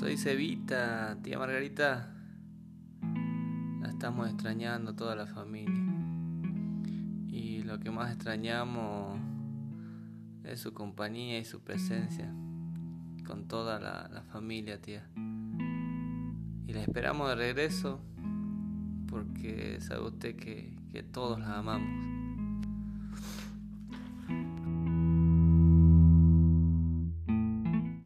Soy Cevita, tía Margarita. La estamos extrañando toda la familia. Y lo que más extrañamos es su compañía y su presencia con toda la, familia, tía. Y la esperamos de regreso porque sabe usted que, que todos la amamos.